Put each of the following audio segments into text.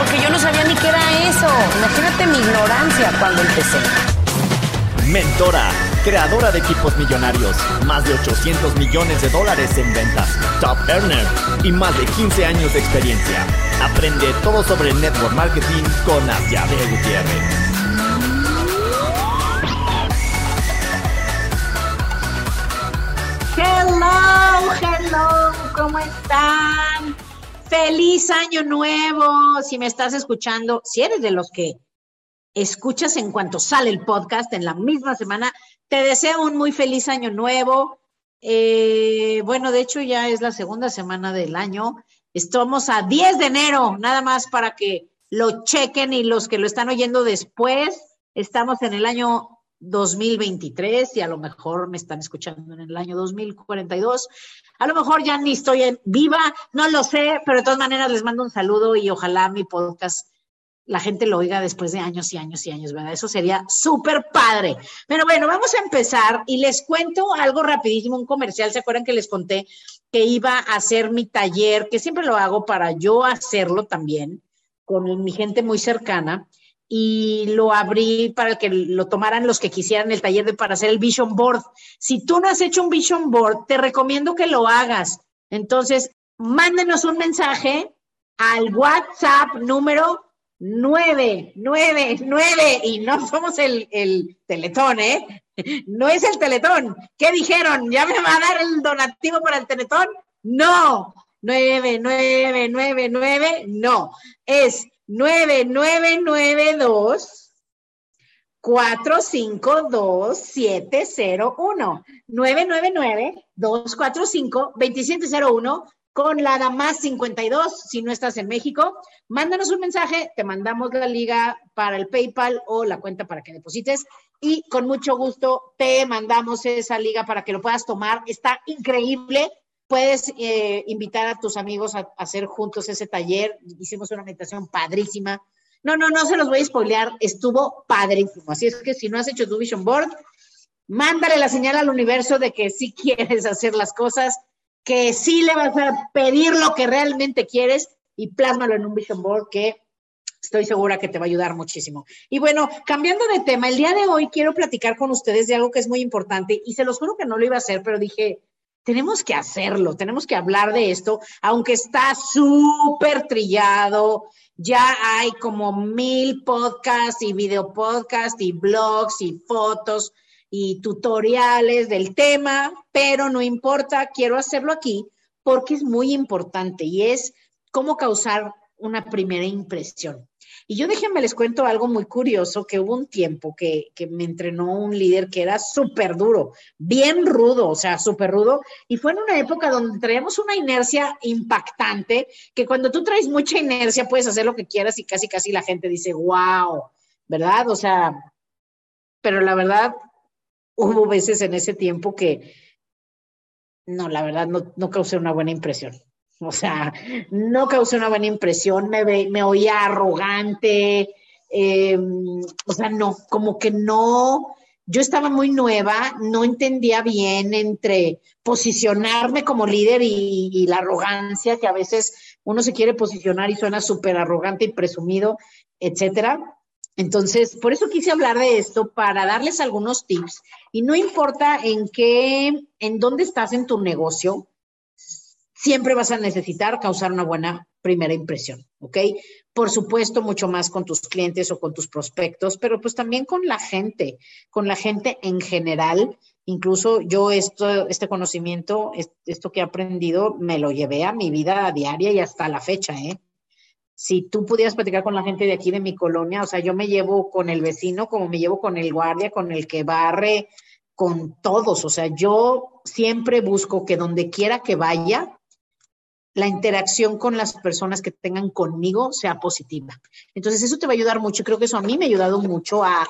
porque yo no sabía ni qué era eso. Imagínate mi ignorancia cuando empecé. Mentora, creadora de equipos millonarios, más de 800 millones de dólares en ventas, top earner y más de 15 años de experiencia. Aprende todo sobre network marketing con Asiade Gutiérrez. Hello, hello, ¿cómo están? Feliz año nuevo. Si me estás escuchando, si eres de los que escuchas en cuanto sale el podcast en la misma semana. Te deseo un muy feliz año nuevo. Eh, bueno, de hecho ya es la segunda semana del año. Estamos a 10 de enero, nada más para que lo chequen y los que lo están oyendo después, estamos en el año 2023 y a lo mejor me están escuchando en el año 2042. A lo mejor ya ni estoy en viva, no lo sé, pero de todas maneras les mando un saludo y ojalá mi podcast la gente lo oiga después de años y años y años, ¿verdad? Eso sería súper padre. Pero bueno, vamos a empezar y les cuento algo rapidísimo, un comercial. ¿Se acuerdan que les conté que iba a hacer mi taller, que siempre lo hago para yo hacerlo también, con mi gente muy cercana? Y lo abrí para que lo tomaran los que quisieran el taller de, para hacer el Vision Board. Si tú no has hecho un Vision Board, te recomiendo que lo hagas. Entonces, mándenos un mensaje al WhatsApp número nueve, nueve, nueve, y no somos el, el, teletón, ¿eh? No es el teletón. ¿Qué dijeron? ¿Ya me va a dar el donativo para el teletón? No, nueve, nueve, nueve, nueve, no. Es nueve, nueve, nueve, dos, cuatro, cinco, dos, siete, cero, uno. Nueve, nueve, nueve, dos, cuatro, cinco, veintisiete, cero, uno con la más 52 si no estás en México. Mándanos un mensaje, te mandamos la liga para el PayPal o la cuenta para que deposites y con mucho gusto te mandamos esa liga para que lo puedas tomar. Está increíble. Puedes eh, invitar a tus amigos a, hacer juntos ese taller. Hicimos una meditación padrísima. No, no, no se los voy a spoilear. Estuvo padrísimo. Así es que si no has hecho tu vision board, mándale la señal al universo de que sí quieres hacer las cosas que sí le vas a pedir lo que realmente quieres y plásmalo en un vision board que estoy segura que te va a ayudar muchísimo. Y bueno, cambiando de tema, el día de hoy quiero platicar con ustedes de algo que es muy importante y se los juro que no lo iba a hacer, pero dije, tenemos que hacerlo, tenemos que hablar de esto, aunque está súper trillado, ya hay como mil podcasts y video podcasts y blogs y fotos y tutoriales del tema, pero no importa, quiero hacerlo aquí porque es muy importante y es cómo causar una primera impresión. Y yo déjenme les cuento algo muy curioso, que hubo un tiempo que, que me entrenó un líder que era súper duro, bien rudo, o sea, súper rudo, y fue en una época donde traíamos una inercia impactante, que cuando tú traes mucha inercia puedes hacer lo que quieras y casi, casi la gente dice, wow, ¿verdad? O sea, pero la verdad, hubo veces en ese tiempo que, no, la verdad, no, no causé una buena impresión. O sea, no causé una buena impresión, me, me oía arrogante, em, o sea, no, como que no, yo estaba muy nueva, no entendía bien entre posicionarme como líder y, y la arrogancia, que a veces uno se quiere posicionar y suena súper arrogante y presumido, etcétera. Entonces, por eso quise hablar de esto, para darles algunos tips. Y no importa en qué, en dónde estás en tu negocio, siempre vas a necesitar causar una buena primera impresión, ¿ok? Por supuesto, mucho más con tus clientes o con tus prospectos, pero pues también con la gente, con la gente en general. Incluso yo esto, este conocimiento, esto que he aprendido, me lo llevé a mi vida diaria y hasta la fecha, ¿eh? si tú pudieras platicar con la gente de aquí de mi colonia, o sea, yo me llevo con el vecino como me llevo con el guardia, con el que barre, con todos, o sea, yo siempre busco que donde quiera que vaya, la interacción con las personas que tengan conmigo sea positiva. Entonces, eso te va a ayudar mucho. Creo que eso a mí me ha ayudado mucho a,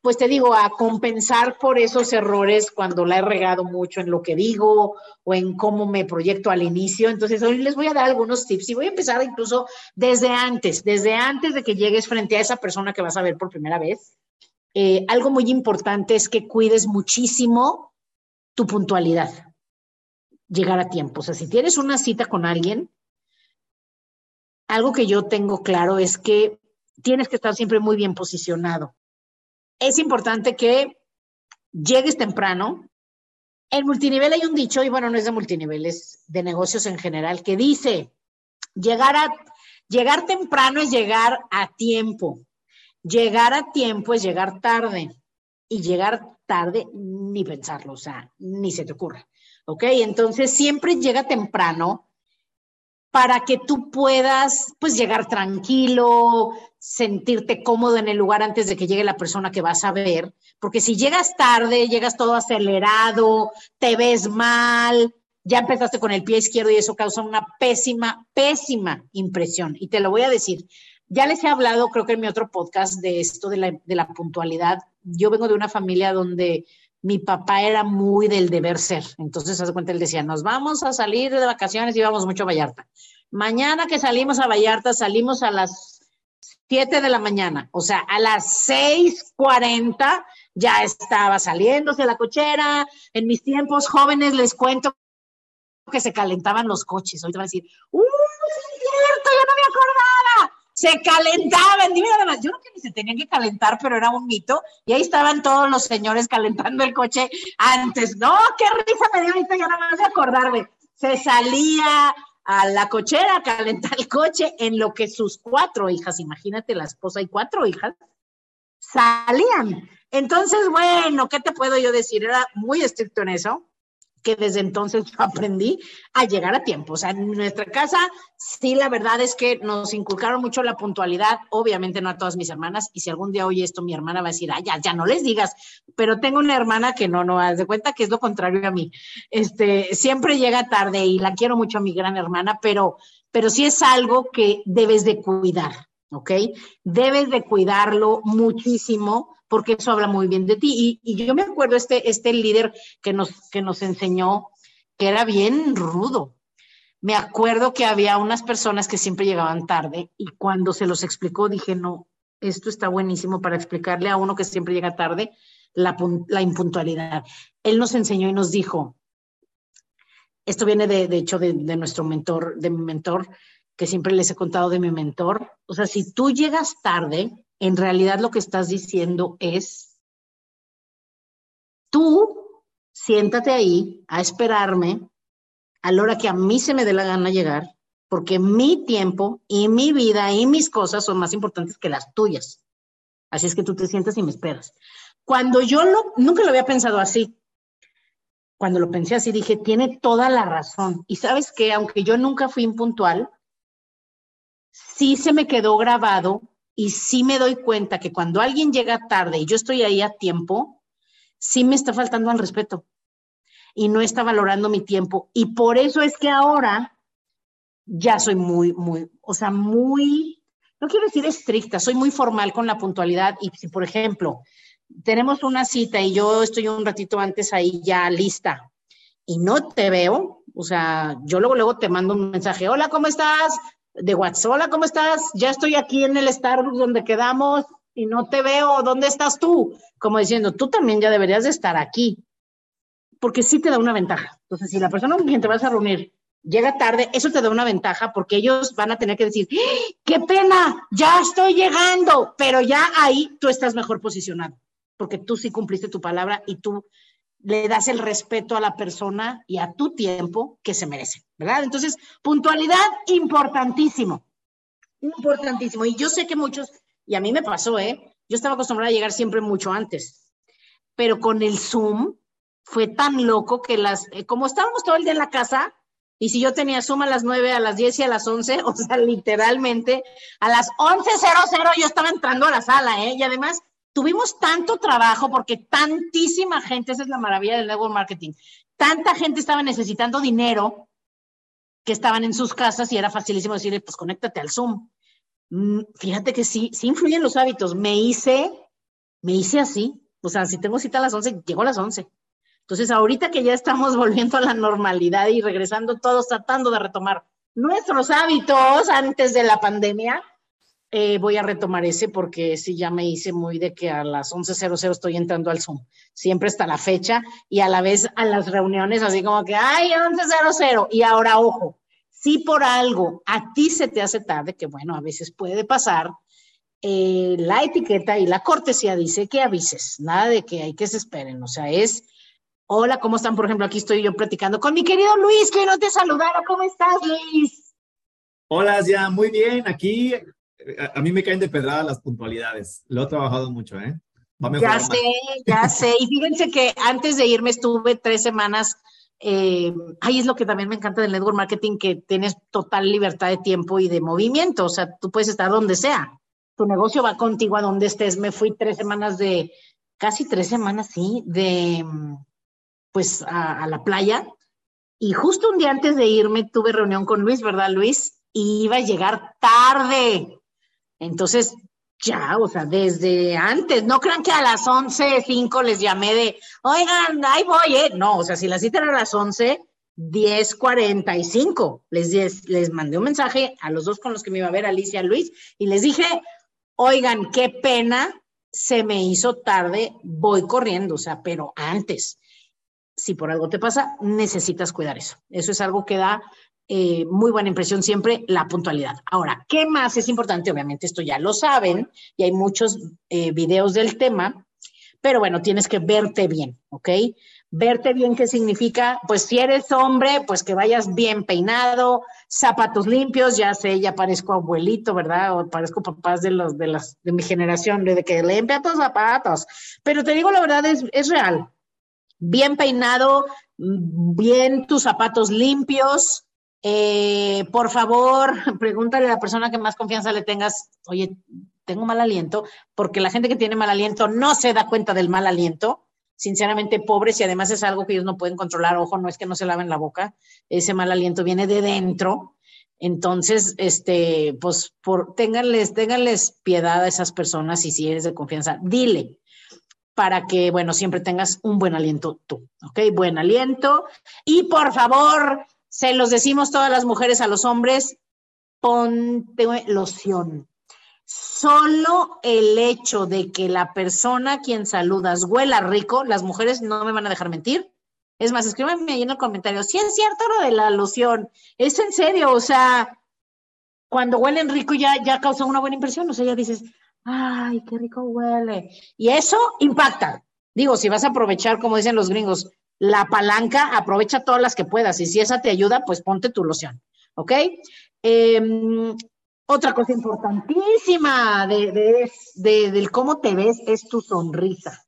pues te digo, a compensar por esos errores cuando la he regado mucho en lo que digo o en cómo me proyecto al inicio. Entonces, hoy les voy a dar algunos tips y voy a empezar incluso desde antes, desde antes de que llegues frente a esa persona que vas a ver por primera vez. Eh, algo muy importante es que cuides muchísimo tu puntualidad llegar a tiempo. O sea, si tienes una cita con alguien, algo que yo tengo claro es que tienes que estar siempre muy bien posicionado. Es importante que llegues temprano. En multinivel hay un dicho, y bueno, no es de multinivel, es de negocios en general, que dice, llegar, a, llegar temprano es llegar a tiempo. Llegar a tiempo es llegar tarde. Y llegar tarde, ni pensarlo, o sea, ni se te ocurra. ¿ok? Entonces siempre llega temprano para que tú puedas pues llegar tranquilo, sentirte cómodo en el lugar antes de que llegue la persona que vas a ver, porque si llegas tarde, llegas todo acelerado, te ves mal, ya empezaste con el pie izquierdo y eso causa una pésima, pésima impresión. Y te lo voy a decir, ya les he hablado, creo que en mi otro podcast, de esto de la, de la puntualidad. Yo vengo de una familia donde mi papá era muy del deber ser. Entonces, hace cuenta, él decía, nos vamos a salir de vacaciones y vamos mucho a Vallarta. Mañana que salimos a Vallarta, salimos a las 7 de la mañana. O sea, a las 6.40 ya estaba saliéndose la cochera. En mis tiempos jóvenes les cuento que se calentaban los coches. Ahorita van a decir, ¡uh, es cierto! Yo no me acordaba se calentaban. Dime además, yo creo que ni se tenían que calentar, pero era un mito. Y ahí estaban todos los señores calentando el coche antes. No, qué risa me dio ahorita, ya nada más de acordarme. Se salía a la cochera a calentar el coche en lo que sus cuatro hijas, imagínate la esposa y cuatro hijas, salían. Entonces, bueno, ¿qué te puedo yo decir? Era muy estricto en eso que desde entonces yo aprendí a llegar a tiempo. O sea, en nuestra casa, sí, la verdad es que nos inculcaron mucho la puntualidad, obviamente no a todas mis hermanas, y si algún día oye esto, mi hermana va a decir, ah, ya, ya no les digas, pero tengo una hermana que no, no, haz de cuenta que es lo contrario a mí. Este, siempre llega tarde y la quiero mucho a mi gran hermana, pero, pero sí es algo que debes de cuidar, ¿ok? Debes de cuidarlo muchísimo porque eso habla muy bien de ti. Y, yo me acuerdo este, este líder que nos, que nos enseñó que era bien rudo. Me acuerdo que había unas personas que siempre llegaban tarde y cuando se los explicó dije, no, esto está buenísimo para explicarle a uno que siempre llega tarde la, impuntualidad. Él nos enseñó y nos dijo, esto viene de, de hecho de, de, nuestro mentor, de mi mentor, que siempre les he contado de mi mentor. O sea, si tú llegas tarde, en realidad lo que estás diciendo es, tú siéntate ahí a esperarme a la hora que a mí se me dé la gana llegar, porque mi tiempo y mi vida y mis cosas son más importantes que las tuyas. Así es que tú te sientas y me esperas. Cuando yo lo, nunca lo había pensado así. Cuando lo pensé así, dije, tiene toda la razón. Y sabes que, aunque yo nunca fui impuntual, sí se me quedó grabado y sí me doy cuenta que cuando alguien llega tarde y yo estoy ahí a tiempo, sí me está faltando al respeto y no está valorando mi tiempo. Y por eso es que ahora ya soy muy, muy, o sea, muy, no quiero decir estricta, soy muy formal con la puntualidad. Y si, por ejemplo, tenemos una cita y yo estoy un ratito antes ahí ya lista y no te veo, o sea, yo luego, luego te mando un mensaje, hola, ¿cómo estás? De. Hola, ¿cómo estás? Ya estoy aquí en el Starbucks donde quedamos y no te veo. ¿Dónde estás tú? Como diciendo, tú también ya deberías de estar aquí. Porque sí te da una ventaja. Entonces, si la persona con quien te vas a reunir llega tarde, eso te da una ventaja porque ellos van a tener que decir, ¡Ah! qué pena, ya estoy llegando, pero ya ahí tú estás mejor posicionado, porque tú sí cumpliste tu palabra y tú le das el respeto a la persona y a tu tiempo que se merece, ¿verdad? Entonces, puntualidad, importantísimo, importantísimo. Y yo sé que muchos, y a mí me pasó, ¿eh? Yo estaba acostumbrada a llegar siempre mucho antes, pero con el Zoom fue tan loco que las, eh, como estábamos todo el día en la casa, y si yo tenía Zoom a las 9, a las 10 y a las 11, o sea, literalmente a las 11.00 yo estaba entrando a la sala, ¿eh? Y además tuvimos tanto trabajo porque tantísima gente, esa es la maravilla del network marketing, tanta gente estaba necesitando dinero que estaban en sus casas y era facilísimo decirle, pues conéctate al Zoom. Mm, fíjate que sí, sí influyen los hábitos. Me hice, me hice así. O sea, si tengo cita a las 11, llego a las 11. Entonces, ahorita que ya estamos volviendo a la normalidad y regresando todos tratando de retomar nuestros hábitos antes de la pandemia, eh, voy a retomar ese porque sí ya me hice muy de que a las 11.00 estoy entrando al Zoom. Siempre está la fecha y a la vez a las reuniones así como que, ay, 11.00. Y ahora, ojo, si por algo a ti se te hace tarde, que bueno, a veces puede pasar, eh, la etiqueta y la cortesía dice que avises, nada de que hay que se esperen, o sea, es, hola, ¿cómo están? Por ejemplo, aquí estoy yo platicando con mi querido Luis, que no te saludara, ¿cómo estás, Luis? Hola, ya, muy bien, aquí a, mí me caen de pedrada las puntualidades, lo he trabajado mucho, ¿eh? ya sé, ya sé, y fíjense que antes de irme estuve tres semanas eh, ahí es lo que también me encanta del network marketing, que tienes total libertad de tiempo y de movimiento, o sea, tú puedes estar donde sea, tu negocio va contigo a donde estés. Me fui tres semanas de, casi tres semanas, sí, de, pues, a, a la playa. Y justo un día antes de irme tuve reunión con Luis, ¿verdad, Luis? Y iba a llegar tarde. Entonces, ya, o sea, desde antes, no crean que a las 11, 5 les llamé de, oigan, ahí voy, ¿eh? No, o sea, si la cita era a las 11, 10.45, les, les mandé un mensaje a los dos con los que me iba a ver, Alicia Luis, y les dije, oigan, qué pena, se me hizo tarde, voy corriendo, o sea, pero antes, si por algo te pasa, necesitas cuidar eso. Eso es algo que da eh, muy buena impresión siempre la puntualidad. Ahora, ¿qué más es importante? Obviamente esto ya lo saben y hay muchos eh, videos del tema, pero bueno, tienes que verte bien, ¿ok? Verte bien, ¿qué significa? Pues si eres hombre, pues que vayas bien peinado, zapatos limpios, ya sé, ya parezco abuelito, ¿verdad? O parezco papás de los de las de mi generación, de que limpia tus zapatos. Pero te digo la verdad, es, es real. Bien peinado, bien tus zapatos limpios, eh, por favor, pregúntale a la persona que más confianza le tengas, oye, tengo mal aliento, porque la gente que tiene mal aliento no se da cuenta del mal aliento, sinceramente pobres y además es algo que ellos no pueden controlar, ojo, no es que no se laven la boca, ese mal aliento viene de dentro. Entonces, este, pues, ténganles piedad a esas personas y si eres de confianza, dile para que, bueno, siempre tengas un buen aliento tú, ¿ok? Buen aliento. Y por favor, se los decimos todas las mujeres a los hombres, ponte loción. Solo el hecho de que la persona a quien saludas huela rico, las mujeres no me van a dejar mentir. Es más, escríbanme ahí en el comentario, si es cierto lo de la loción, es en serio, o sea, cuando huelen rico ya, ya causa una buena impresión, o sea, ya dices, ay, qué rico huele. Y eso impacta. Digo, si vas a aprovechar, como dicen los gringos, la palanca, aprovecha todas las que puedas y si esa te ayuda, pues ponte tu loción, ¿ok? Em, otra cosa importantísima de, del cómo te ves es tu sonrisa.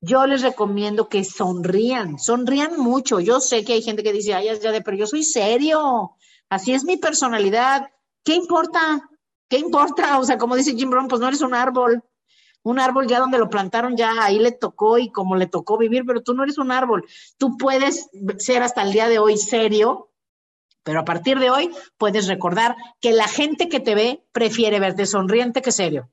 Yo les recomiendo que sonrían, sonrían mucho. Yo sé que hay gente que dice, ay, ya de, pero yo soy serio, así es mi personalidad. ¿Qué importa? ¿Qué importa? O sea, como dice Jim Brown, pues no eres un árbol, un árbol ya donde lo plantaron, ya ahí le tocó y como le tocó vivir, pero tú no eres un árbol. Tú puedes ser hasta el día de hoy serio, pero a partir de hoy puedes recordar que la gente que te ve prefiere verte sonriente que serio.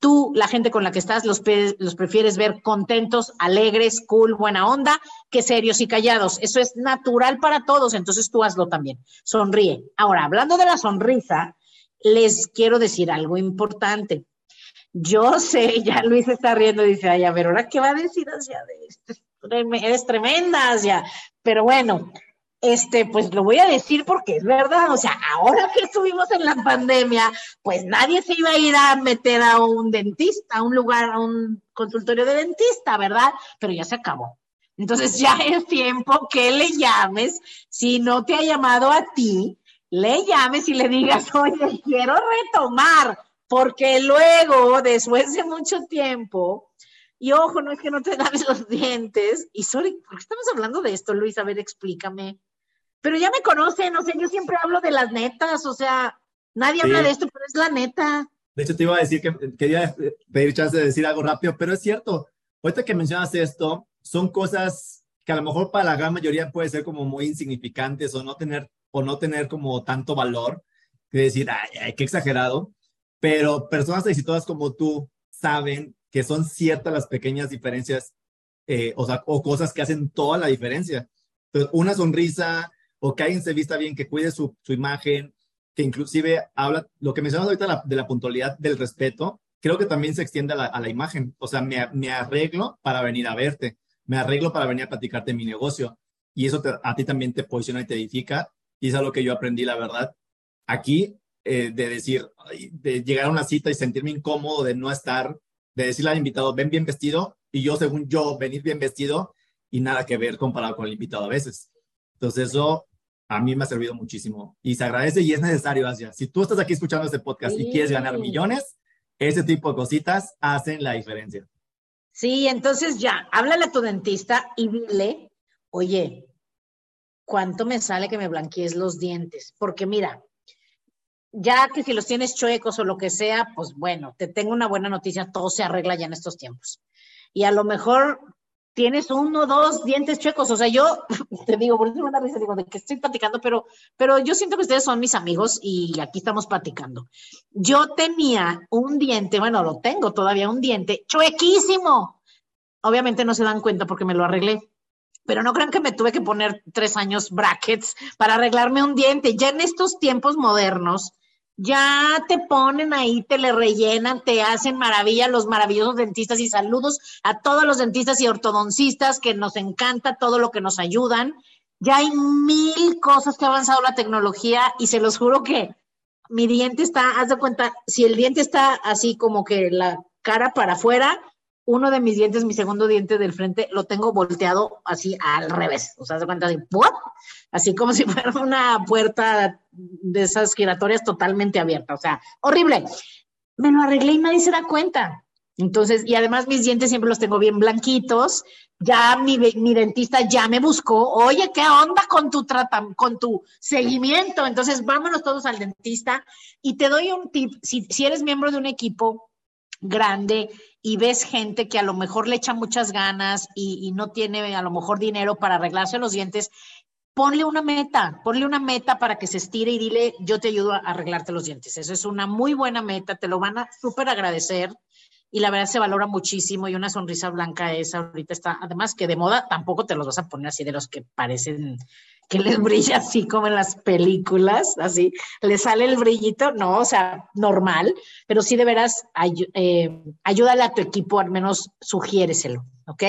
Tú, la gente con la que estás, los, los prefieres ver contentos, alegres, cool, buena onda, que serios y callados. Eso es natural para todos, entonces tú hazlo también. Sonríe. Ahora, hablando de la sonrisa, les quiero decir algo importante. Yo sé, ya Luis está riendo y dice, ay, a ver, ¿ahora qué va a decir hacia de esto? Eres tremenda, ya. Pero bueno, este, pues lo voy a decir porque es verdad, o sea, ahora que estuvimos en la pandemia, pues nadie se iba a ir a meter a un dentista, a un lugar, a un consultorio de dentista, ¿verdad? Pero ya se acabó. Entonces ya es tiempo que le llames, si no te ha llamado a ti, le llames y le digas, oye, quiero retomar porque luego, después de mucho tiempo, y ojo, no es que no te laves los dientes, y sorry, ¿por qué estamos hablando de esto, Luis? A ver, explícame. Pero ya me conocen, o sea, yo siempre hablo de las netas, o sea, nadie habla de esto, pero es la neta. De hecho, te iba a decir que quería pedir chance de decir algo rápido, pero es cierto. Ahorita que mencionas esto, son cosas que a lo mejor para la gran mayoría puede ser como muy insignificantes o no tener o no tener como tanto valor, que decir, ay, ay, qué exagerado, pero personas exitosas como tú saben que son ciertas las pequeñas diferencias eh, o, sea, o cosas que hacen toda la diferencia. Entonces, una sonrisa o que alguien se vista bien, que cuide su, su imagen, que inclusive habla, lo que mencionas ahorita de la puntualidad, del respeto, creo que también se extiende a la, a la imagen. O sea, me, me, arreglo para venir a verte, me arreglo para venir a platicarte mi negocio. Y eso a ti también te posiciona y te edifica. Y es algo que yo aprendí, la verdad. Aquí, eh, de decir, de llegar a una cita y sentirme incómodo, de no estar, de decirle al invitado, ven bien vestido, y yo, según yo, venir bien vestido y nada que ver comparado con el invitado a veces. Entonces, eso a mí me ha servido muchísimo y se agradece y es necesario, Asia. Si tú estás aquí escuchando este podcast y quieres ganar millones, ese tipo de cositas hacen la diferencia. Sí, entonces ya, háblale a tu dentista y dile, oye, ¿cuánto me sale que me blanquees los dientes? Porque mira, ya que si los tienes chuecos o lo que sea, pues bueno, te tengo una buena noticia, todo se arregla ya en estos tiempos. Y a lo mejor tienes uno, dos dientes chuecos. O sea, yo te digo, por eso una risa, digo, de que estoy platicando, pero, pero yo siento que ustedes son mis amigos y aquí estamos platicando. Yo tenía un diente, bueno, lo tengo todavía, un diente chuequísimo. Obviamente no se dan cuenta porque me lo arreglé. Pero no crean que me tuve que poner tres años brackets para arreglarme un diente. Ya en estos tiempos modernos, ya te ponen ahí, te le rellenan, te hacen maravilla los maravillosos dentistas y saludos a todos los dentistas y ortodoncistas que nos encanta todo lo que nos ayudan. Ya hay mil cosas que ha avanzado la tecnología y se los juro que mi diente está, haz de cuenta, si el diente está así como que la cara para afuera, uno de mis dientes, mi segundo diente del frente, lo tengo volteado así al revés. O sea, se cuenta así, así como si fuera una puerta de esas giratorias totalmente abierta. O sea, horrible. Me lo arreglé y nadie se da cuenta. Entonces, y además mis dientes siempre los tengo bien blanquitos. Ya mi, dentista ya me buscó. Oye, ¿qué onda con tu con tu seguimiento? Entonces, vámonos todos al dentista. Y te doy un tip. Si eres miembro de un equipo grande y ves gente que a lo mejor le echa muchas ganas y, no tiene a lo mejor dinero para arreglarse los dientes, ponle una meta, ponle una meta para que se estire y dile, yo te ayudo a arreglarte los dientes. Eso es una muy buena meta, te lo van a súper agradecer y la verdad se valora muchísimo y una sonrisa blanca es ahorita está, además que de moda tampoco te los vas a poner así de los que parecen que les brilla así como en las películas, así, le sale el brillito, no, o sea, normal, pero sí de veras eh, ayúdale a tu equipo, al menos sugiéreselo, ¿ok?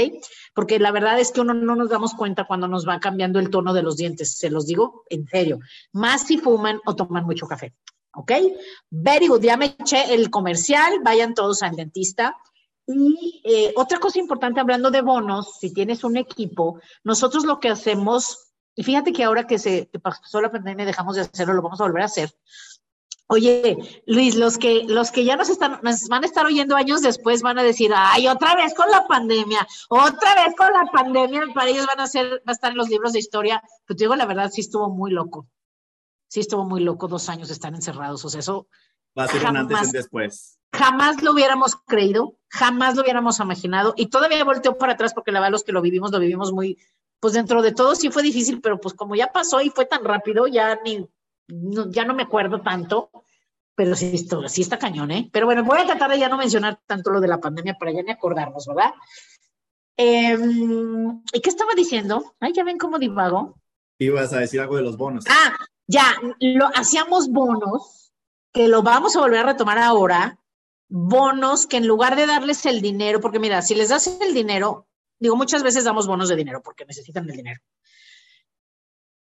Porque la verdad es que uno no nos damos cuenta cuando nos va cambiando el tono de los dientes, se los digo en serio, más si fuman o toman mucho café, ¿ok? Very good, ya me eché el comercial, vayan todos al dentista. Y eh, otra cosa importante, hablando de bonos, si tienes un equipo, nosotros lo que hacemos y fíjate que ahora que se pasó la pandemia dejamos de hacerlo, lo vamos a volver a hacer. Oye, Luis, los que, los que ya nos, están, nos van a estar oyendo años después van a decir, ay, otra vez con la pandemia, otra vez con la pandemia, para ellos van a ser, va a estar en los libros de historia. Pero te digo la verdad, sí estuvo muy loco. Sí estuvo muy loco dos años de estar encerrados. O sea, eso. Va a ser un antes y después. Jamás lo hubiéramos creído, jamás lo hubiéramos imaginado. Y todavía volteo para atrás porque la verdad los que lo vivimos, lo vivimos muy, pues dentro de todo sí fue difícil, pero pues como ya pasó y fue tan rápido, ya ni, ya no me acuerdo tanto, pero sí, esto, sí está cañón, ¿eh? Pero bueno, voy a tratar de ya no mencionar tanto lo de la pandemia para ya ni acordarnos, ¿verdad? Em, ¿Y qué estaba diciendo? Ay, ya ven cómo divago. Ibas a decir algo de los bonos. Ah, ya, lo hacíamos bonos, que lo vamos a volver a retomar ahora, bonos que en lugar de darles el dinero, porque mira, si les das el dinero, Digo, muchas veces damos bonos de dinero porque necesitan el dinero.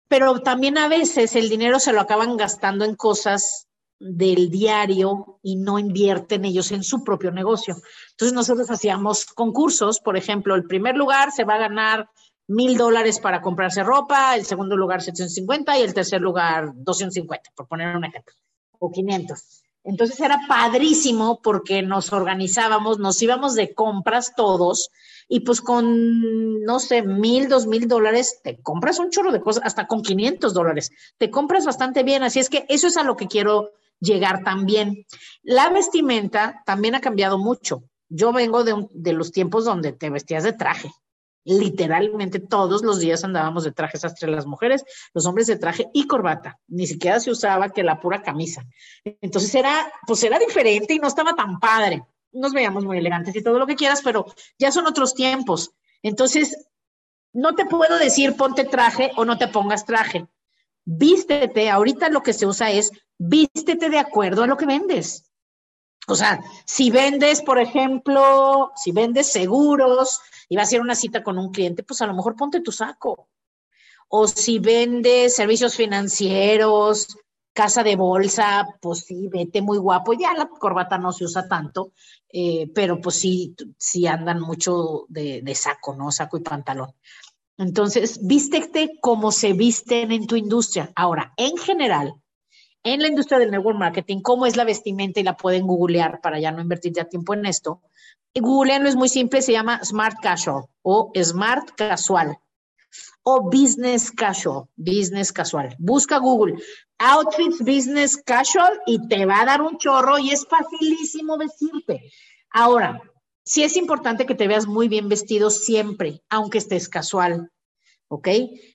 Pero también a veces el dinero se lo acaban gastando en cosas del diario y no invierten ellos en su propio negocio. Entonces nosotros hacíamos concursos, por ejemplo, el primer lugar se va a ganar mil dólares para comprarse ropa, el segundo lugar 750 y el tercer lugar 250, por poner un ejemplo, o 500. Entonces era padrísimo porque nos organizábamos, nos íbamos de compras todos y pues con, no sé, mil, dos mil dólares, te compras un chorro de cosas, hasta con 500 dólares, te compras bastante bien. Así es que eso es a lo que quiero llegar también. La vestimenta también ha cambiado mucho. Yo vengo de, de los tiempos donde te vestías de traje Literalmente todos los días andábamos de traje sastre las mujeres, los hombres de traje y corbata. Ni siquiera se usaba que la pura camisa. Entonces era, pues era diferente y no estaba tan padre. Nos veíamos muy elegantes y todo lo que quieras, pero ya son otros tiempos. Entonces, no te puedo decir ponte traje o no te pongas traje. Vístete, ahorita lo que se usa es vístete de acuerdo a lo que vendes. O sea, si vendes, por ejemplo, si vendes seguros y vas a ir a una cita con un cliente, pues a lo mejor ponte tu saco. O si vendes servicios financieros, casa de bolsa, pues sí, vete muy guapo. Ya la corbata no se usa tanto, eh, pero pues sí, sí andan mucho de, saco, ¿no? Saco y pantalón. Entonces, vístete como se visten en tu industria. Ahora, en general, en la industria del network marketing, cómo es la vestimenta y la pueden googlear para ya no invertir ya tiempo en esto. Googleenlo, es muy simple, se llama Smart Casual o Smart Casual o Business Casual, Business Casual. Busca Google Outfits Business Casual y te va a dar un chorro y es facilísimo vestirte. Ahora, sí es importante que te veas muy bien vestido siempre, aunque estés casual, ¿ok?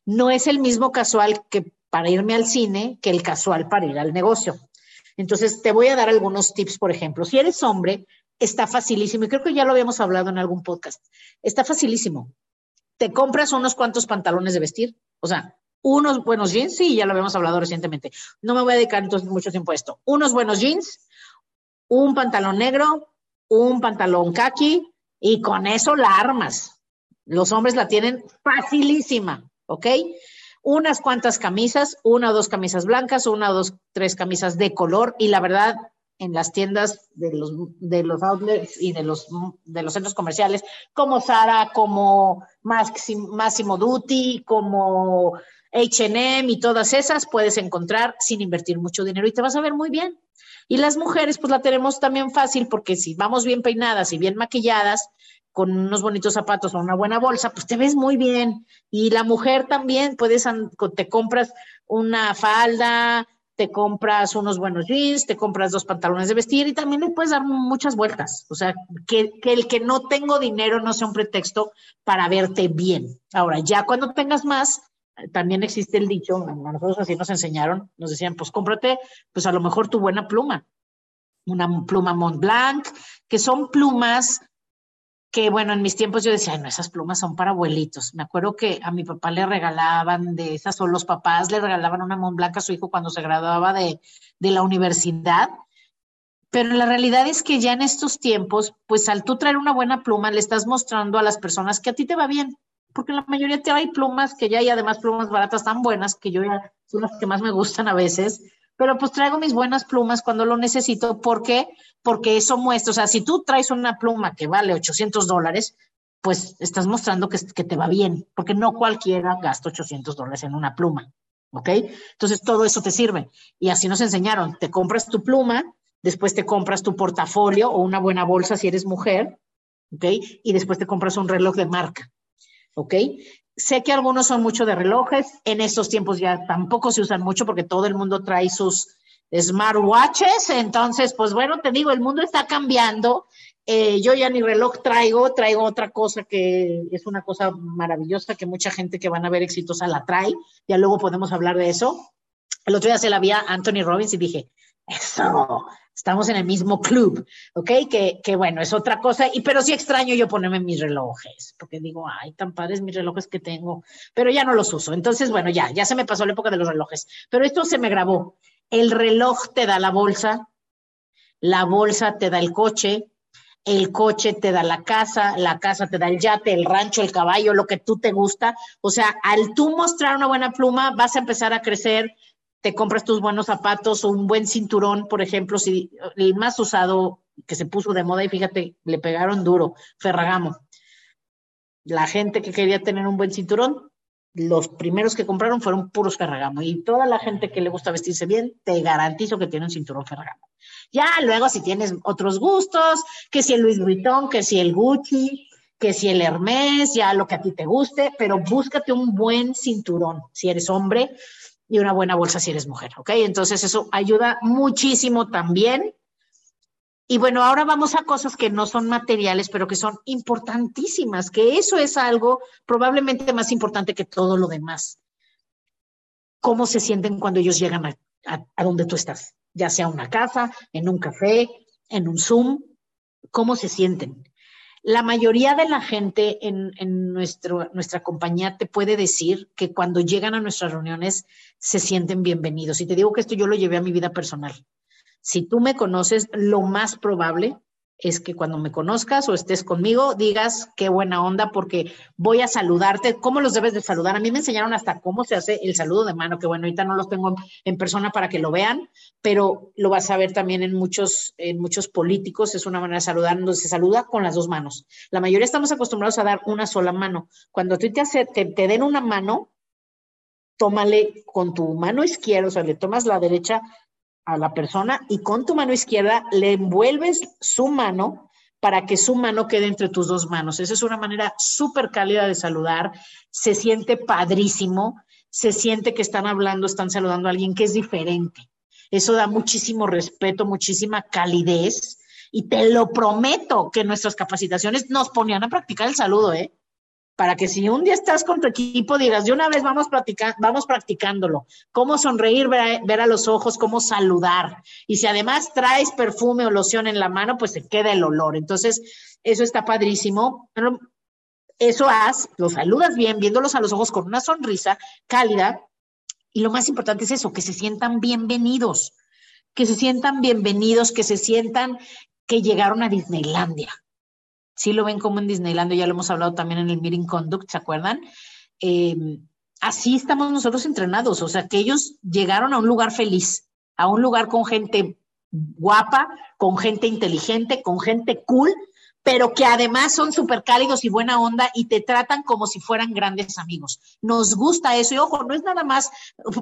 No es el mismo casual que para irme al cine que el casual para ir al negocio. Entonces, te voy a dar algunos tips, por ejemplo. Si eres hombre, está facilísimo, y creo que ya lo habíamos hablado en algún podcast, está facilísimo. Te compras unos cuantos pantalones de vestir, o sea, unos buenos jeans, sí, ya lo habíamos hablado recientemente. No me voy a dedicar entonces mucho tiempo a esto. Unos buenos jeans, un pantalón negro, un pantalón khaki, y con eso la armas. Los hombres la tienen facilísima, ¿ok? unas cuantas camisas, una o dos camisas blancas, una o dos, tres camisas de color y la verdad en las tiendas de los, de los outlets y de los, de los centros comerciales como Zara, como Massimo Dutti, como H&M y todas esas puedes encontrar sin invertir mucho dinero y te vas a ver muy bien. Y las mujeres pues la tenemos también fácil porque si vamos bien peinadas y bien maquilladas, con unos bonitos zapatos o una buena bolsa, pues te ves muy bien. Y la mujer también, puedes, te compras una falda, te compras unos buenos jeans, te compras dos pantalones de vestir y también le puedes dar muchas vueltas. O sea, que, el que no tengo dinero no sea un pretexto para verte bien. Ahora, ya cuando tengas más, también existe el dicho, a nosotros así nos enseñaron, nos decían, pues cómprate, pues a lo mejor tu buena pluma, una pluma Mont Blanc, que son plumas que bueno, en mis tiempos yo decía, no, esas plumas son para abuelitos. Me acuerdo que a mi papá le regalaban de esas, o los papás le regalaban una Montblanc a su hijo cuando se graduaba de, de la universidad. Pero la realidad es que ya en estos tiempos, pues al tú traer una buena pluma, le estás mostrando a las personas que a ti te va bien, porque la mayoría te hay plumas que ya hay además plumas baratas tan buenas que yo ya son las que más me gustan a veces pero pues traigo mis buenas plumas cuando lo necesito. ¿Por qué? Porque eso muestra, o sea, si tú traes una pluma que vale 800 dólares, pues estás mostrando que, te va bien, porque no cualquiera gasta 800 dólares en una pluma, ¿ok? Entonces todo eso te sirve. Y así nos enseñaron, te compras tu pluma, después te compras tu portafolio o una buena bolsa si eres mujer, ¿ok? Y después te compras un reloj de marca, ¿ok? Sé que algunos son mucho de relojes, en estos tiempos ya tampoco se usan mucho porque todo el mundo trae sus smartwatches, entonces, pues bueno, te digo, el mundo está cambiando. Eh, yo ya ni reloj traigo, traigo otra cosa que es una cosa maravillosa que mucha gente que van a ver exitosa la trae, ya luego podemos hablar de eso. El otro día se la vi a Anthony Robbins y dije, eso, estamos en el mismo club, ¿ok? Que, que, bueno, es otra cosa, y pero sí extraño yo ponerme mis relojes, porque digo, ay, tan padres mis relojes que tengo, pero ya no los uso. Entonces, bueno, ya, ya se me pasó la época de los relojes, pero esto se me grabó. El reloj te da la bolsa, la bolsa te da el coche, el coche te da la casa, la casa te da el yate, el rancho, el caballo, lo que tú te gusta. O sea, al tú mostrar una buena pluma, vas a empezar a crecer te compras tus buenos zapatos o un buen cinturón, por ejemplo, si el más usado que se puso de moda y fíjate, le pegaron duro, Ferragamo. La gente que quería tener un buen cinturón, los primeros que compraron fueron puros Ferragamo y toda la gente que le gusta vestirse bien, te garantizo que tiene un cinturón Ferragamo. Ya luego si tienes otros gustos, que si el Louis Vuitton, que si el Gucci, que si el Hermes, ya lo que a ti te guste, pero búscate un buen cinturón. Si eres hombre, y una buena bolsa si eres mujer, ¿ok? Entonces eso ayuda muchísimo también. Y bueno, ahora vamos a cosas que no son materiales, pero que son importantísimas, que eso es algo probablemente más importante que todo lo demás. ¿Cómo se sienten cuando ellos llegan a, donde tú estás? Ya sea una casa, en un café, en un Zoom, ¿cómo se sienten? La mayoría de la gente en, nuestro, nuestra compañía te puede decir que cuando llegan a nuestras reuniones se sienten bienvenidos. Y te digo que esto yo lo llevé a mi vida personal. Si tú me conoces, lo más probable es que cuando me conozcas o estés conmigo digas qué buena onda porque voy a saludarte. ¿Cómo los debes de saludar? A mí me enseñaron hasta cómo se hace el saludo de mano, que bueno, ahorita no los tengo en persona para que lo vean, pero lo vas a ver también en muchos, en muchos políticos. Es una manera de saludar, donde se saluda con las dos manos. La mayoría estamos acostumbrados a dar una sola mano. Cuando tú te, hace, te, te den una mano, tómale con tu mano izquierda, o sea, le tomas la derecha a la persona y con tu mano izquierda le envuelves su mano para que su mano quede entre tus dos manos. Esa es una manera súper cálida de saludar. Se siente padrísimo, se siente que están hablando, están saludando a alguien que es diferente. Eso da muchísimo respeto, muchísima calidez. Y te lo prometo que nuestras capacitaciones nos ponían a practicar el saludo, ¿eh? Para que si un día estás con tu equipo digas, de una vez vamos, vamos practicándolo, cómo sonreír, ver a, los ojos, cómo saludar. Y si además traes perfume o loción en la mano, pues se queda el olor. Entonces, eso está padrísimo. Eso haz, los saludas bien, viéndolos a los ojos con una sonrisa cálida. Y lo más importante es eso, que se sientan bienvenidos, que se sientan bienvenidos, que se sientan que llegaron a Disneylandia sí lo ven como en Disneyland, ya lo hemos hablado también en el Meeting Conduct, ¿se acuerdan? Eh, así estamos nosotros entrenados, o sea, que ellos llegaron a un lugar feliz, a un lugar con gente guapa, con gente inteligente, con gente cool, pero que además son súper cálidos y buena onda y te tratan como si fueran grandes amigos. Nos gusta eso y ojo, no es nada más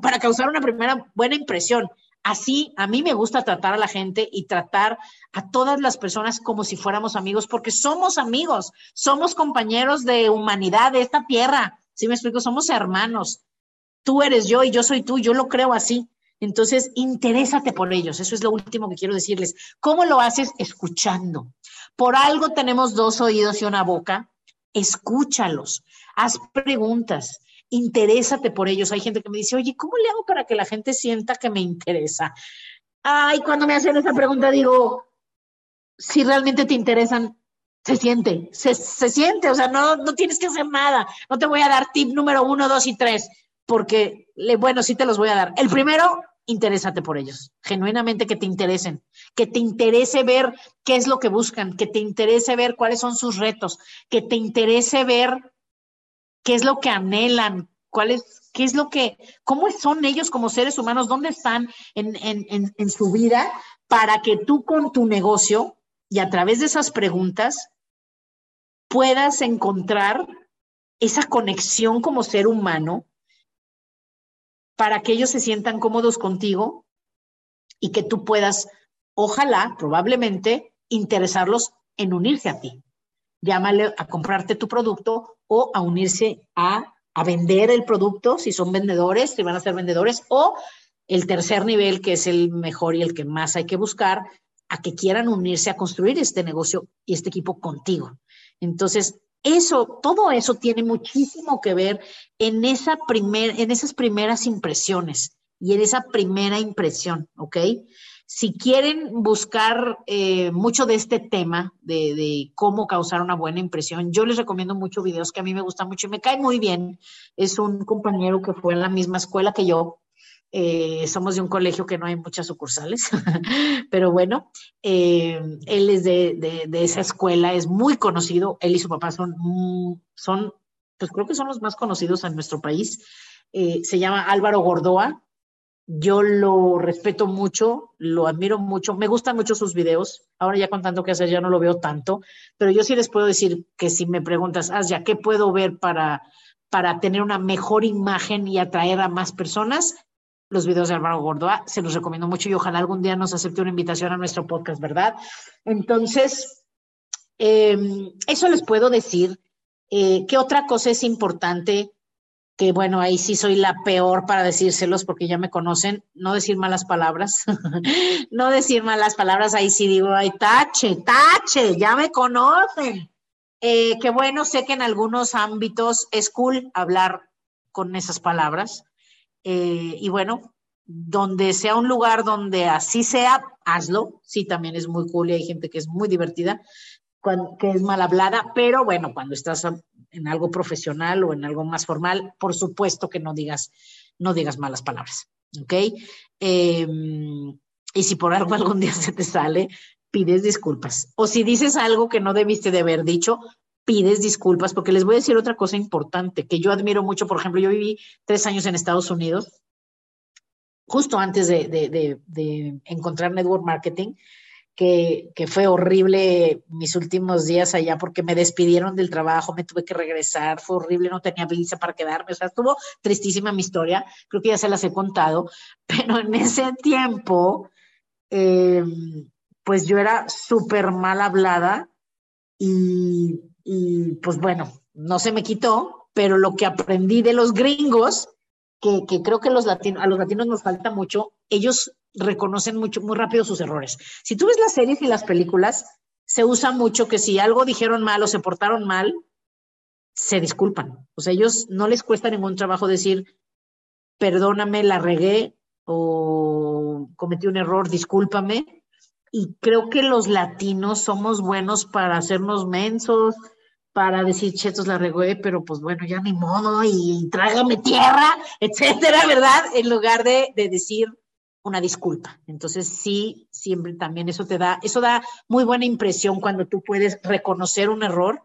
para causar una primera buena impresión, Así, a mí me gusta tratar a la gente y tratar a todas las personas como si fuéramos amigos, porque somos amigos, somos compañeros de humanidad de esta tierra. ¿Sí me explico? Somos hermanos. Tú eres yo y yo soy tú, yo lo creo así. Entonces, interésate por ellos. Eso es lo último que quiero decirles. ¿Cómo lo haces? Escuchando. Por algo tenemos dos oídos y una boca. Escúchalos. Haz preguntas interésate por ellos. Hay gente que me dice, oye, ¿cómo le hago para que la gente sienta que me interesa? Ay, cuando me hacen esa pregunta digo, si realmente te interesan, se siente, se, siente, o sea, no, no tienes que hacer nada. No te voy a dar tip número uno, dos y tres, porque, bueno, sí te los voy a dar. El primero, interésate por ellos, genuinamente que te interesen, que te interese ver qué es lo que buscan, que te interese ver cuáles son sus retos, que te interese ver qué es lo que anhelan, cuál es, qué es lo que, cómo son ellos como seres humanos, dónde están en, en, en su vida, para que tú con tu negocio y a través de esas preguntas puedas encontrar esa conexión como ser humano para que ellos se sientan cómodos contigo y que tú puedas, ojalá, probablemente, interesarlos en unirse a ti. Llámale a comprarte tu producto o a unirse a, a vender el producto, si son vendedores, si van a ser vendedores, o el tercer nivel, que es el mejor y el que más hay que buscar, a que quieran unirse a construir este negocio y este equipo contigo. Entonces, eso, todo eso tiene muchísimo que ver en, esa primer, en esas primeras impresiones y en esa primera impresión, ¿ok? Si quieren buscar eh, mucho de este tema, de, cómo causar una buena impresión, yo les recomiendo muchos videos que a mí me gustan mucho y me cae muy bien. Es un compañero que fue en la misma escuela que yo. Eh, somos de un colegio que no hay muchas sucursales, pero bueno, eh, él es de, de, esa escuela, es muy conocido. Él y su papá son, son pues creo que son los más conocidos en nuestro país. se llama Álvaro Gordoa, yo lo respeto mucho, lo admiro mucho, me gustan mucho sus videos. Ahora ya con tanto que hacer ya no lo veo tanto, pero yo sí les puedo decir que si me preguntas, ya ¿qué puedo ver para, para tener una mejor imagen y atraer a más personas? Los videos de Álvaro Gordoa, se los recomiendo mucho y ojalá algún día nos acepte una invitación a nuestro podcast, ¿verdad? Entonces, em, eso les puedo decir. Eh, ¿Qué otra cosa es importante? Que bueno, ahí sí soy la peor para decírselos porque ya me conocen, no decir malas palabras, no decir malas palabras, ahí sí digo, ay, tache, tache, ya me conocen. Eh, que bueno, sé que en algunos ámbitos es cool hablar con esas palabras. Eh, y bueno, donde sea un lugar donde así sea, hazlo. Sí, también es muy cool y hay gente que es muy divertida, que es mal hablada, pero bueno, cuando estás en algo profesional o en algo más formal, por supuesto que no digas, no digas malas palabras, ¿ok? Em, y si por algo algún día se te sale, pides disculpas. O si dices algo que no debiste de haber dicho, pides disculpas, porque les voy a decir otra cosa importante que yo admiro mucho. Por ejemplo, yo viví tres años en Estados Unidos, justo antes de, de encontrar network marketing, que, fue horrible mis últimos días allá porque me despidieron del trabajo, me tuve que regresar, fue horrible, no tenía visa para quedarme, o sea, estuvo tristísima mi historia, creo que ya se las he contado, pero en ese tiempo, eh, pues yo era súper mal hablada y, pues bueno, no se me quitó, pero lo que aprendí de los gringos, que, que creo que los a los latinos nos falta mucho, ellos reconocen mucho, muy rápido sus errores. Si tú ves las series y las películas, se usa mucho que si algo dijeron mal o se portaron mal, se disculpan. O sea, ellos no les cuesta ningún trabajo decir, perdóname, la regué o cometí un error, discúlpame. Y creo que los latinos somos buenos para hacernos mensos, para decir, chetos, la regué, pero pues bueno, ya ni modo, y trágame tierra, etcétera, ¿verdad? En lugar de, de decir, una disculpa. Entonces, sí, siempre también eso te da, eso da muy buena impresión cuando tú puedes reconocer un error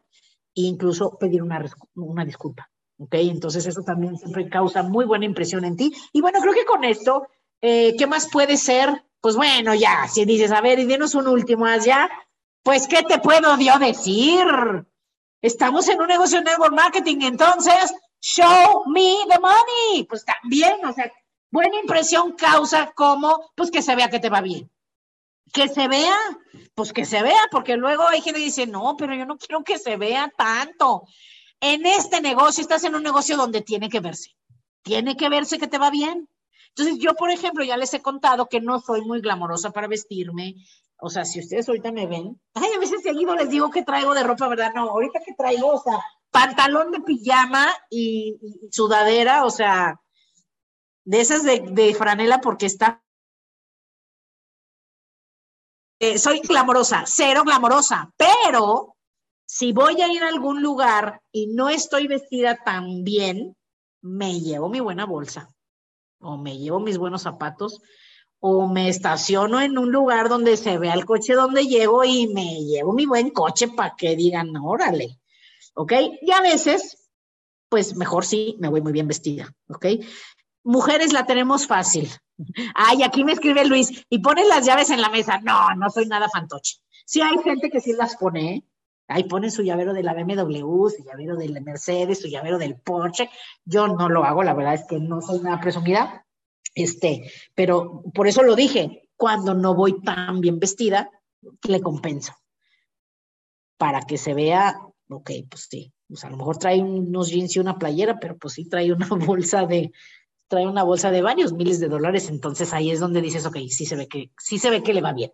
e incluso pedir una, una disculpa. ¿Ok? Entonces, eso también siempre causa muy buena impresión en ti. Y bueno, creo que con esto, eh, ¿qué más puede ser? Pues bueno, ya, si dices, a ver, y dinos un último ya, pues, ¿qué te puedo yo decir? Estamos en un negocio de network marketing, entonces, show me the money. Pues también, o sea, Buena impresión causa como, pues que se vea que te va bien. Que se vea, pues que se vea, porque luego hay gente que dice, no, pero yo no quiero que se vea tanto. En este negocio, estás en un negocio donde tiene que verse. Tiene que verse que te va bien. Entonces, yo, por ejemplo, ya les he contado que no soy muy glamorosa para vestirme. O sea, si ustedes ahorita me ven, ay, a veces seguido les digo que traigo de ropa, ¿verdad? No, ahorita que traigo, o sea, pantalón de pijama y sudadera, o sea, de esas de, franela porque está... Eh, soy glamorosa, cero glamorosa, pero si voy a ir a algún lugar y no estoy vestida tan bien, me llevo mi buena bolsa o me llevo mis buenos zapatos o me estaciono en un lugar donde se vea el coche donde llego y me llevo mi buen coche para que digan, órale, ¿ok? Y a veces, pues mejor sí, me voy muy bien vestida, ¿ok? Mujeres la tenemos fácil. Ay, aquí me escribe Luis, y pones las llaves en la mesa. No, no soy nada fantoche. Sí hay gente que sí las pone. Ahí pone su llavero de la BMW, su llavero de la Mercedes, su llavero del Porsche. Yo no lo hago, la verdad es que no soy nada presumida. Este, pero por eso lo dije, cuando no voy tan bien vestida, le compenso. Para que se vea, ok, pues sí, pues a lo mejor trae unos jeans y una playera, pero pues sí trae una bolsa de, trae una bolsa de varios miles de dólares, entonces ahí es donde dices, ok, sí se ve que, sí se ve que le va bien.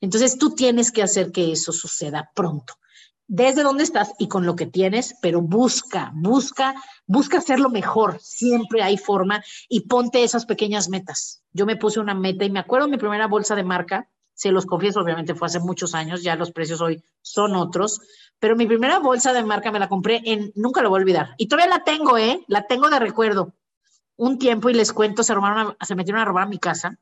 Entonces tú tienes que hacer que eso suceda pronto. Desde donde estás y con lo que tienes, pero busca, busca, busca hacerlo mejor. Siempre hay forma y ponte esas pequeñas metas. Yo me puse una meta y me acuerdo mi primera bolsa de marca, se los confieso, obviamente fue hace muchos años, ya los precios hoy son otros, pero mi primera bolsa de marca me la compré en, nunca lo voy a olvidar, y todavía la tengo, ¿eh? La tengo de recuerdo un tiempo y les cuento, se robaron, se metieron a robar a mi casa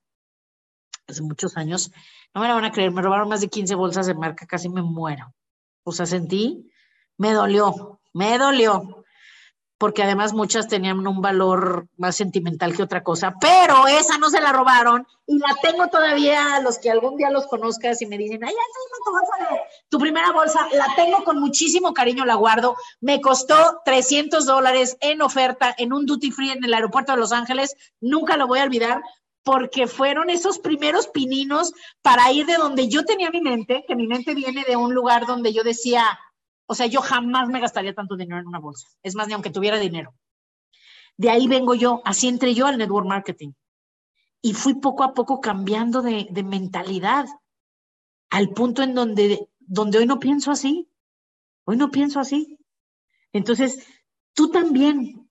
hace muchos años. No me la van a creer, me robaron más de 15 bolsas de marca, casi me muero. O sea, sentí, me dolió, me dolió porque además muchas tenían un valor más sentimental que otra cosa, pero esa no se la robaron y la tengo todavía, los que algún día los conozcas y me dicen, ay, tu bolsa de tu primera bolsa, la tengo con muchísimo cariño, la guardo, me costó 300 dólares en oferta en un duty free en el aeropuerto de Los Ángeles, nunca lo voy a olvidar, porque fueron esos primeros pininos para ir de donde yo tenía mi mente, que mi mente viene de un lugar donde yo decía, o sea, yo jamás me gastaría tanto dinero en una bolsa. Es más, ni aunque tuviera dinero. De ahí vengo yo, así entré yo al network marketing. Y fui poco a poco cambiando de, de mentalidad al punto en donde, donde hoy no pienso así. Hoy no pienso así. Entonces, tú también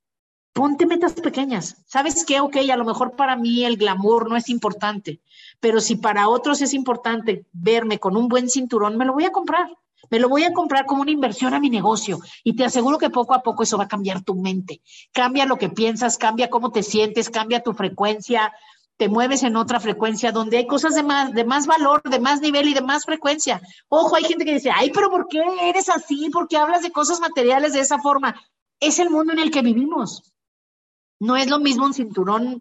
ponte metas pequeñas. ¿Sabes qué? Ok, a lo mejor para mí el glamour no es importante, pero si para otros es importante verme con un buen cinturón, me lo voy a comprar. Me lo voy a comprar como una inversión a mi negocio y te aseguro que poco a poco eso va a cambiar tu mente. Cambia lo que piensas, cambia cómo te sientes, cambia tu frecuencia, te mueves en otra frecuencia donde hay cosas de más, de más valor, de más nivel y de más frecuencia. Ojo, hay gente que dice, ay, pero ¿por qué eres así? ¿Por qué hablas de cosas materiales de esa forma? Es el mundo en el que vivimos. No es lo mismo un cinturón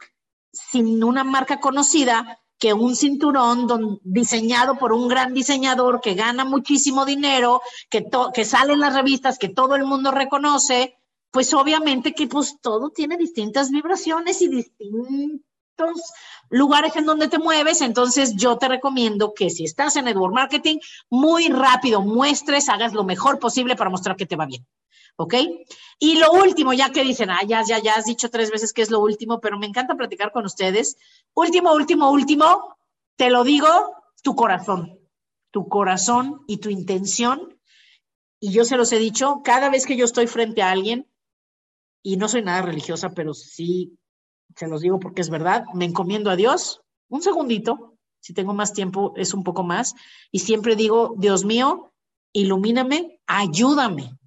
sin una marca conocida que un cinturón diseñado por un gran diseñador que gana muchísimo dinero, que, que sale en las revistas, que todo el mundo reconoce, pues obviamente que pues todo tiene distintas vibraciones y distintos lugares en donde te mueves, entonces yo te recomiendo que si estás en network marketing, muy rápido muestres, hagas lo mejor posible para mostrar que te va bien. ¿Ok? Y lo último, ya que dicen, ah, ya, ya, ya has dicho tres veces que es lo último, pero me encanta platicar con ustedes. Último, último, último, te lo digo, tu corazón, tu corazón y tu intención. Y yo se los he dicho, cada vez que yo estoy frente a alguien, y no soy nada religiosa, pero sí se los digo porque es verdad, me encomiendo a Dios, un segundito, si tengo más tiempo es un poco más, y siempre digo, Dios mío, ilumíname, ayúdame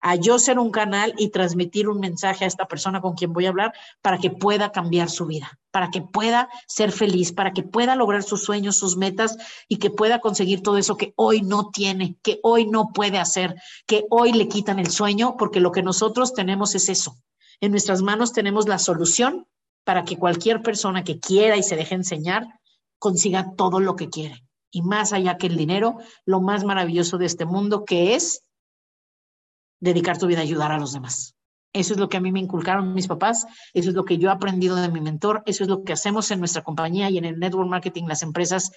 a yo ser un canal y transmitir un mensaje a esta persona con quien voy a hablar para que pueda cambiar su vida, para que pueda ser feliz, para que pueda lograr sus sueños, sus metas y que pueda conseguir todo eso que hoy no tiene, que hoy no puede hacer, que hoy le quitan el sueño, porque lo que nosotros tenemos es eso. En nuestras manos tenemos la solución para que cualquier persona que quiera y se deje enseñar consiga todo lo que quiere. Y más allá que el dinero, lo más maravilloso de este mundo que es dedicar tu vida a ayudar a los demás. Eso es lo que a mí me inculcaron mis papás, eso es lo que yo he aprendido de mi mentor, eso es lo que hacemos en nuestra compañía y en el network marketing, las empresas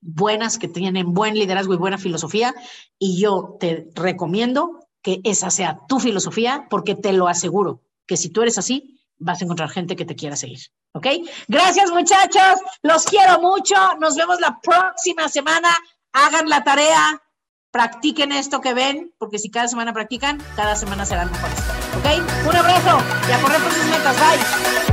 buenas que tienen buen liderazgo y buena filosofía. Y yo te recomiendo que esa sea tu filosofía porque te lo aseguro que si tú eres así, vas a encontrar gente que te quiera seguir. ¿Ok? Gracias muchachos, los quiero mucho, nos vemos la próxima semana, hagan la tarea, practiquen esto que ven, porque si cada semana practican, cada semana serán mejores. ¿Ok? Un abrazo y a correr por sus metas, bye.